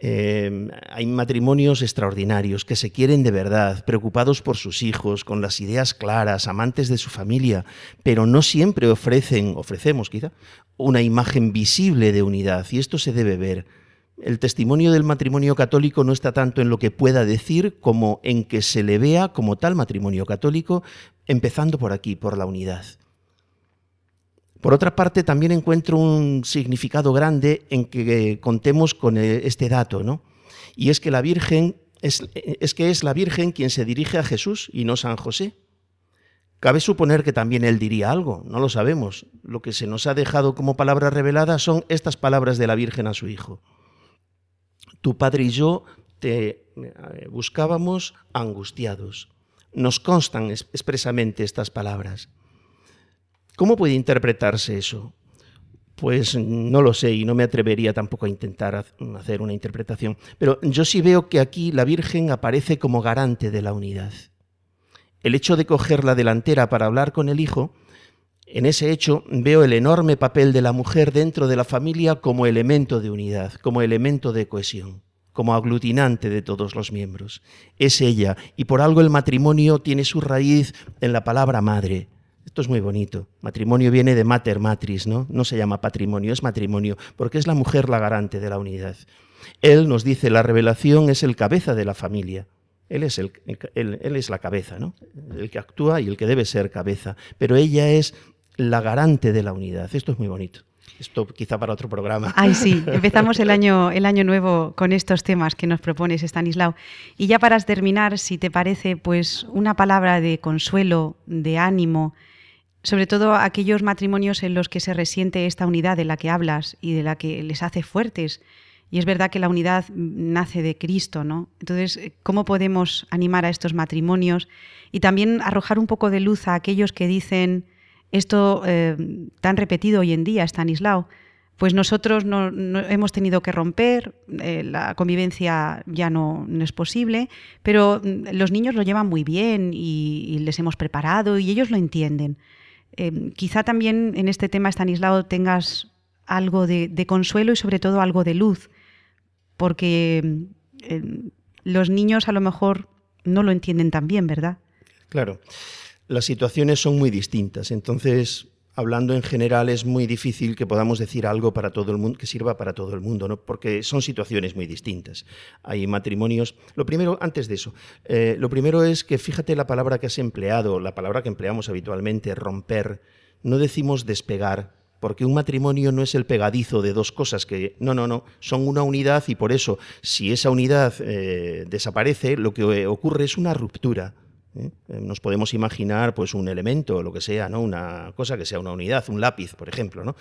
Eh, hay matrimonios extraordinarios que se quieren de verdad, preocupados por sus hijos, con las ideas claras, amantes de su familia, pero no siempre ofrecen, ofrecemos quizá, una imagen visible de unidad, y esto se debe ver. El testimonio del matrimonio católico no está tanto en lo que pueda decir como en que se le vea como tal matrimonio católico, empezando por aquí, por la unidad. Por otra parte, también encuentro un significado grande en que contemos con eh, este dato, ¿no? Y es que la Virgen es, es que es la Virgen quien se dirige a Jesús y no San José. Cabe suponer que también él diría algo, no lo sabemos. Lo que se nos ha dejado como palabra revelada son estas palabras de la Virgen a su Hijo tu padre y yo te eh, buscábamos angustiados. Nos constan expresamente estas palabras. ¿Cómo puede interpretarse eso? Pues no lo sé y no me atrevería tampoco a intentar hacer una interpretación. Pero yo sí veo que aquí la Virgen aparece como garante de la unidad. El hecho de coger la delantera para hablar con el Hijo, en ese hecho veo el enorme papel de la mujer dentro de la familia como elemento de unidad, como elemento de cohesión, como aglutinante de todos los miembros. Es ella, y por algo el matrimonio tiene su raíz en la palabra madre. Esto es muy bonito. Matrimonio viene de mater matris, ¿no? No se llama patrimonio, es matrimonio, porque es la mujer la garante de la unidad. Él nos dice, la revelación es el cabeza de la familia. Él es, el, él, él es la cabeza, ¿no? El que actúa y el que debe ser cabeza. Pero ella es la garante de la unidad. Esto es muy bonito. Esto quizá para otro programa. Ay, sí, empezamos el año, el año nuevo con estos temas que nos propones, Stanislao. Y ya para terminar, si te parece, pues una palabra de consuelo, de ánimo, sobre todo aquellos matrimonios en los que se resiente esta unidad de la que hablas y de la que les hace fuertes. Y es verdad que la unidad nace de Cristo, ¿no? Entonces, ¿cómo podemos animar a estos matrimonios y también arrojar un poco de luz a aquellos que dicen esto eh, tan repetido hoy en día, Stanislao, pues nosotros no, hemos tenido que romper, eh, la convivencia ya no, es posible, pero mm, los niños lo llevan muy bien y, les hemos preparado y ellos lo entienden. Eh, quizá también en este tema, Stanislao, tengas algo de, consuelo y sobre todo algo de luz, porque los niños a lo mejor no lo entienden tan bien, ¿verdad? Claro, las situaciones son muy distintas, entonces hablando en general es muy difícil que podamos decir algo para todo el mundo que sirva para todo el mundo, ¿no? porque son situaciones muy distintas. Hay matrimonios. Lo primero, antes de eso, eh, lo primero es que fíjate la palabra que has empleado, la palabra que empleamos habitualmente, romper. No decimos despegar, porque un matrimonio no es el pegadizo de dos cosas que, no, no, no, son una unidad y por eso, si esa unidad eh, desaparece, lo que ocurre es una ruptura. ¿Eh? Nos podemos imaginar pues, un elemento, lo que sea, ¿no? una cosa que sea una unidad, un lápiz, por ejemplo. ¿no?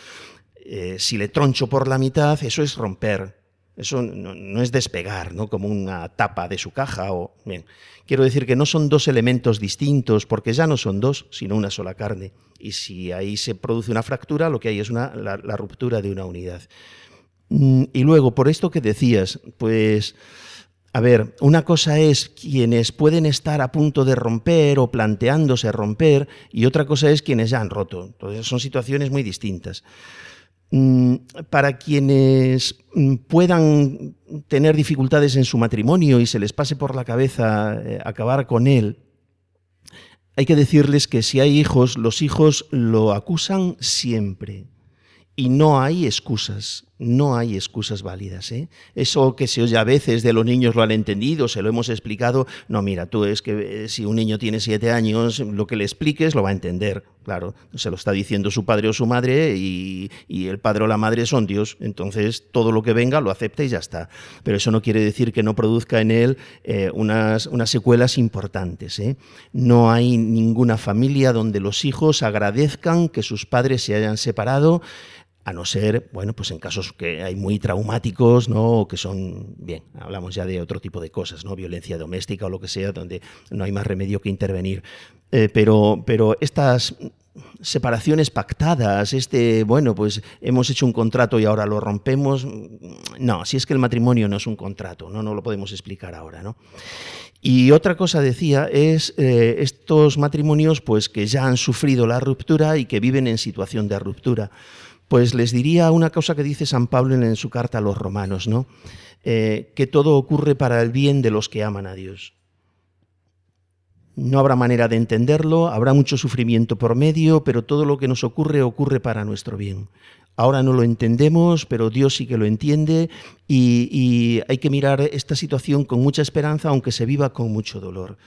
Eh, si le troncho por la mitad, eso es romper. Eso no, es despegar, ¿no? Como una tapa de su caja. O, bien. Quiero decir que no son dos elementos distintos, porque ya no son dos, sino una sola carne. Y si ahí se produce una fractura, lo que hay es una, la, la ruptura de una unidad. Mm, y luego, por esto que decías, pues a ver, una cosa es quienes pueden estar a punto de romper o planteándose romper y otra cosa es quienes ya han roto. Entonces son situaciones muy distintas. Mm, para quienes mm, puedan tener dificultades en su matrimonio y se les pase por la cabeza eh, acabar con él, hay que decirles que si hay hijos, los hijos lo acusan siempre y no hay excusas no hay excusas válidas. ¿eh? Eso que se oye a veces de los niños lo han entendido, se lo hemos explicado. No, mira, tú es que eh, si un niño tiene siete años, lo que le expliques lo va a entender. Claro, se lo está diciendo su padre o su madre y, el padre o la madre son Dios. Entonces todo lo que venga lo acepta y ya está. Pero eso no quiere decir que no produzca en él eh, unas, unas, secuelas importantes. ¿eh? No hay ninguna familia donde los hijos agradezcan que sus padres se hayan separado a no ser, bueno, pues en casos que hay muy traumáticos, ¿no? O que son, bien, hablamos ya de otro tipo de cosas, ¿no? Violencia doméstica o lo que sea, donde no hay más remedio que intervenir. Eh, pero, pero estas separaciones pactadas, este, bueno, pues hemos hecho un contrato y ahora lo rompemos. No, si es que el matrimonio no es un contrato, no, no lo podemos explicar ahora, ¿no? Y otra cosa decía es eh, estos matrimonios, pues que ya han sufrido la ruptura y que viven en situación de ruptura. Pues les diría una cosa que dice San Pablo en, su carta a los romanos, ¿no? Eh, que todo ocurre para el bien de los que aman a Dios. No habrá manera de entenderlo, habrá mucho sufrimiento por medio, pero todo lo que nos ocurre ocurre para nuestro bien. Ahora no lo entendemos, pero Dios sí que lo entiende y, hay que mirar esta situación con mucha esperanza, aunque se viva con mucho dolor.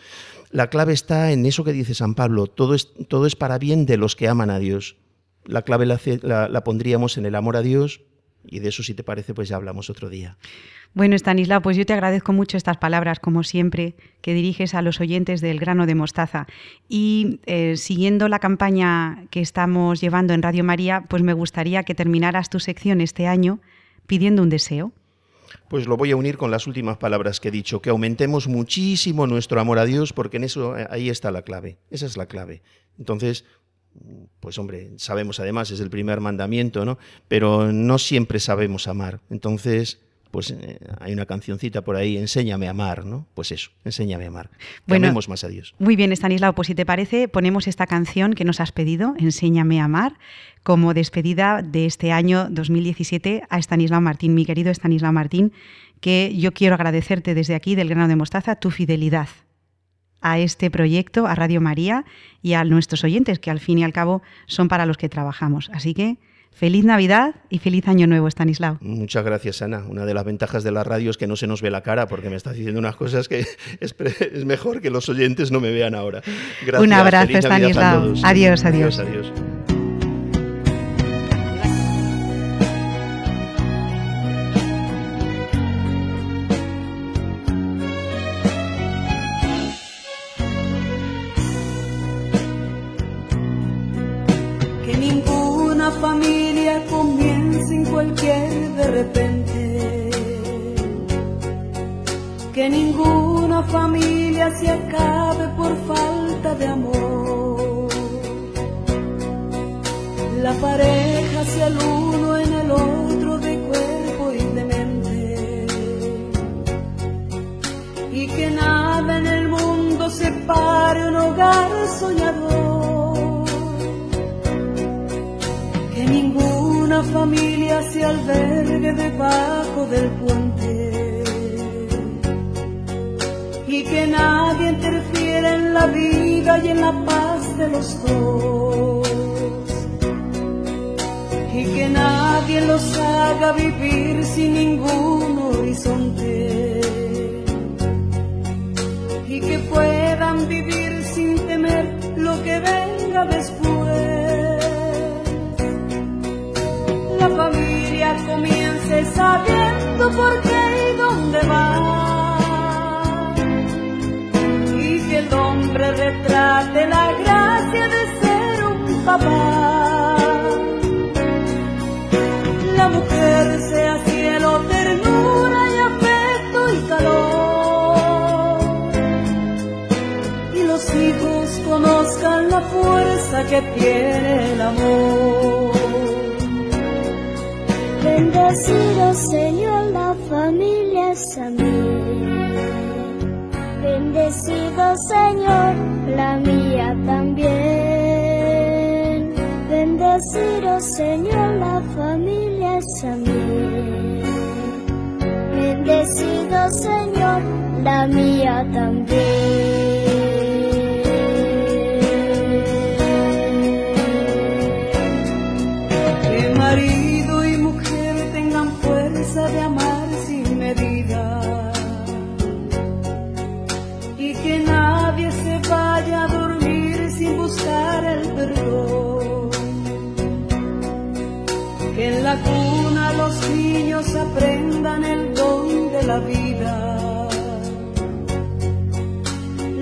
La clave está en eso que dice San Pablo, todo es, todo es para bien de los que aman a Dios la clave la, pondríamos en el amor a Dios y de eso, si te parece, pues ya hablamos otro día. Bueno, Stanislao, pues yo te agradezco mucho estas palabras, como siempre, que diriges a los oyentes del grano de mostaza. Y eh, siguiendo la campaña que estamos llevando en Radio María, pues me gustaría que terminaras tu sección este año pidiendo un deseo. Pues lo voy a unir con las últimas palabras que he dicho, que aumentemos muchísimo nuestro amor a Dios, porque en eso eh, ahí está la clave. Esa es la clave. Entonces, pues hombre, sabemos además, es el primer mandamiento, ¿no? Pero no siempre sabemos amar. Entonces, pues eh, hay una cancioncita por ahí, enséñame a amar, ¿no? Pues eso, enséñame a amar. bueno, más a Dios. Muy bien, Estanislao, pues si te parece, ponemos esta canción que nos has pedido, Enséñame a amar, como despedida de este año 2017 a Estanislao Martín, mi querido Estanislao Martín, que yo quiero agradecerte desde aquí, del grano de mostaza, tu fidelidad a este proyecto, a Radio María y a nuestros oyentes, que al fin y al cabo son para los que trabajamos. Así que feliz Navidad y feliz Año Nuevo, Stanislao. Muchas gracias, Ana. Una de las ventajas de la radio es que no se nos ve la cara, porque me estás diciendo unas cosas que es, mejor que los oyentes no me vean ahora. Gracias. Un abrazo, Stanislao. adiós. adiós. Familia se acabe por falta de amor. La pareja sea el uno en el otro de cuerpo y de mente. Y que nada en el mundo separe un hogar soñador. Que ninguna familia se albergue debajo del puente y que nadie interfiera en la vida y en la paz de los dos. Y que nadie los haga vivir sin ningún horizonte. Y que puedan vivir sin temer lo que venga después. La familia comience sabiendo por qué y dónde va hombre retrate la gracia de ser un papá la mujer sea cielo, ternura y afecto y calor. Y los hijos conozcan la fuerza que tiene el amor. Bendecido Señor, la familia es a mí. Bendecido Señor, la mía también. Bendecido Señor, la familia es a mí. Bendecido Señor, la mía también. Niños aprendan el don de la vida.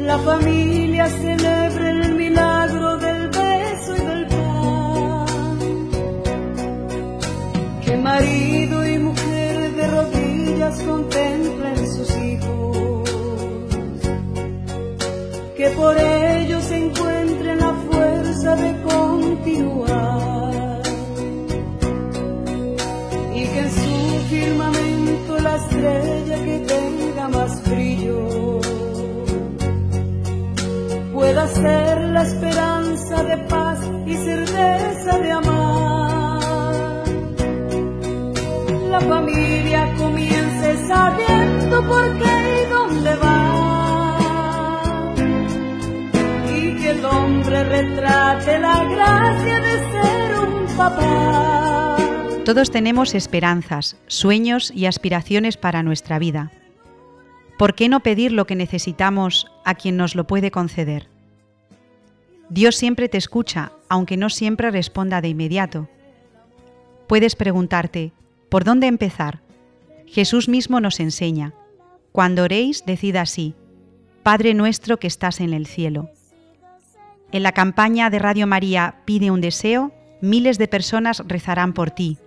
La familia celebre el milagro del beso y del pan. Que marido y mujer de rodillas contemplen sus hijos. Que por ellos ser la esperanza de paz y certeza de amar. La familia comience sabiendo por qué y dónde va. Y que el hombre retrate la gracia de ser un papá. Todos tenemos esperanzas, sueños y aspiraciones para nuestra vida. ¿Por qué no pedir lo que necesitamos a quien nos lo puede conceder? Dios siempre te escucha, aunque no siempre responda de inmediato. Puedes preguntarte, ¿por dónde empezar? Jesús mismo nos enseña. Cuando oréis, decid así, Padre nuestro que estás en el cielo. En la campaña de Radio María Pide un deseo, miles de personas rezarán por ti.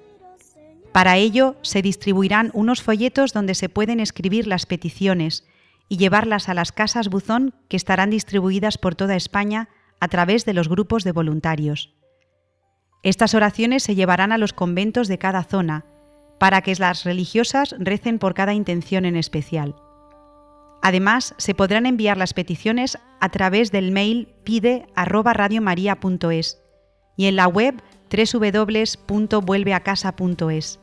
Para ello se distribuirán unos folletos donde se pueden escribir las peticiones y llevarlas a las casas buzón que estarán distribuidas por toda España a través de los grupos de voluntarios. Estas oraciones se llevarán a los conventos de cada zona para que las religiosas recen por cada intención en especial. Además, se podrán enviar las peticiones a través del mail pide@radiomaria.es y en la web www.vuelveacasa.es.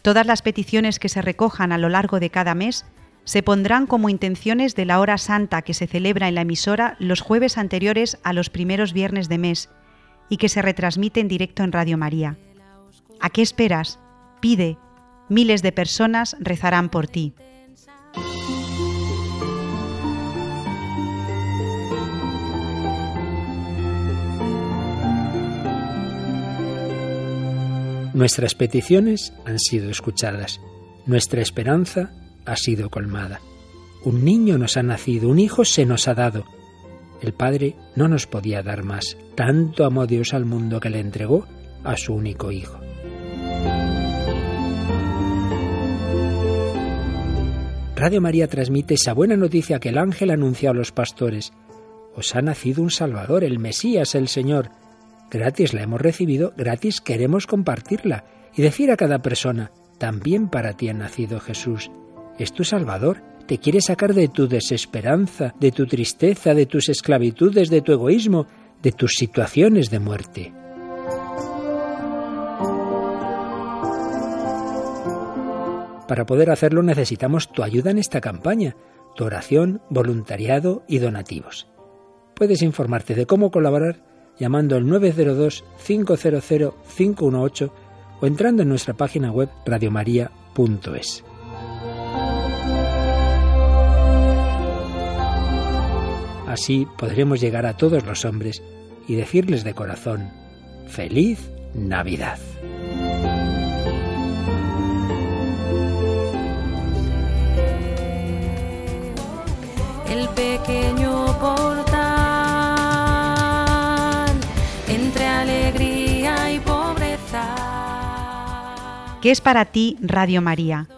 Todas las peticiones que se recojan a lo largo de cada mes se pondrán como intenciones de la hora santa que se celebra en la emisora los jueves anteriores a los primeros viernes de mes y que se retransmite en directo en Radio María. ¿A qué esperas? Pide. Miles de personas rezarán por ti. Nuestras peticiones han sido escuchadas. Nuestra esperanza ha sido colmada. Un niño nos ha nacido, un hijo se nos ha dado. El Padre no nos podía dar más. Tanto amó Dios al mundo que le entregó a su único hijo. Radio María transmite esa buena noticia que el ángel anunció a los pastores. Os ha nacido un Salvador, el Mesías, el Señor. Gratis la hemos recibido, gratis queremos compartirla y decir a cada persona, también para ti ha nacido Jesús. Es tu Salvador, te quiere sacar de tu desesperanza, de tu tristeza, de tus esclavitudes, de tu egoísmo, de tus situaciones de muerte. Para poder hacerlo necesitamos tu ayuda en esta campaña. tu oración, voluntariado y donativos. Puedes informarte de cómo colaborar llamando al 902-500-518 o entrando en nuestra página web radiomaria.es. Así podremos llegar a todos los hombres y decirles de corazón, feliz Navidad. el pequeño portal entre alegría y pobreza. ¿Qué es para ti Radio María?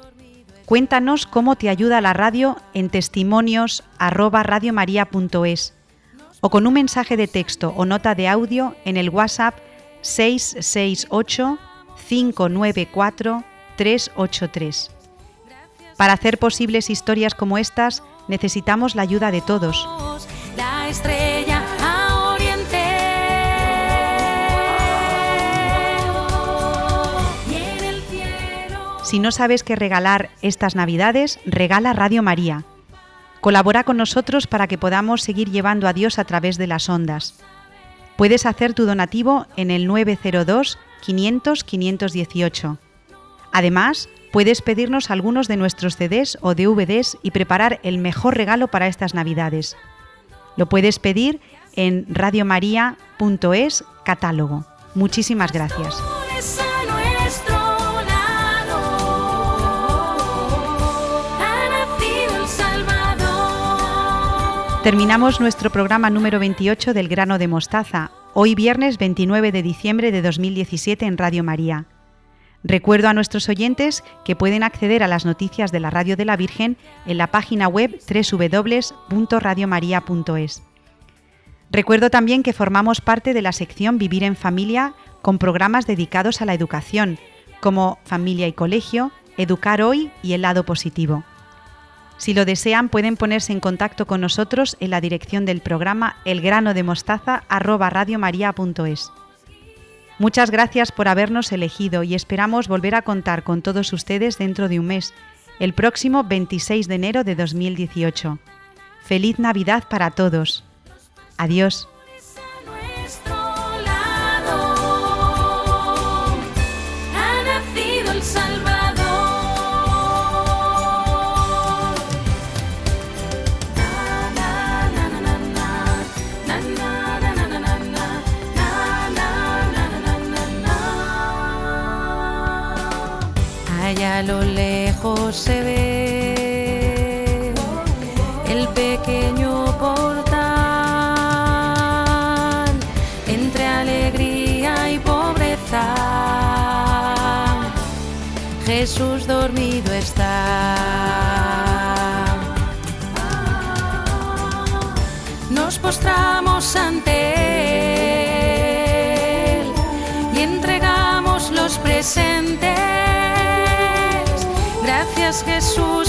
Cuéntanos cómo te ayuda la radio en testimonios o con un mensaje de texto o nota de audio en el WhatsApp 668 594 383. Para hacer posibles historias como estas, necesitamos la ayuda de todos. La estrella Si no sabes qué regalar estas Navidades, regala Radio María. Colabora con nosotros para que podamos seguir llevando a Dios a través de las ondas. Puedes hacer tu donativo en el 902 500 518. Además, puedes pedirnos algunos de nuestros CDs o DVDs y preparar el mejor regalo para estas Navidades. Lo puedes pedir en radiomaria.es catálogo. Muchísimas gracias. Terminamos nuestro programa número 28 del grano de mostaza, hoy viernes 29 de diciembre de 2017 en Radio María. Recuerdo a nuestros oyentes que pueden acceder a las noticias de la Radio de la Virgen en la página web www.radiomaria.es. Recuerdo también que formamos parte de la sección Vivir en Familia con programas dedicados a la educación, como Familia y Colegio, Educar Hoy y El Lado Positivo. Si lo desean, pueden ponerse en contacto con nosotros en la dirección del programa elgranodemostaza@radiomaria.es. Muchas gracias por habernos elegido y esperamos volver a contar con todos ustedes dentro de un mes, el próximo 26 de enero de 2018. Feliz Navidad para todos. Adiós. A lo lejos se ve el pequeño portal entre alegría y pobreza. Jesús dormido está. Nos postramos ante Gracias Jesús.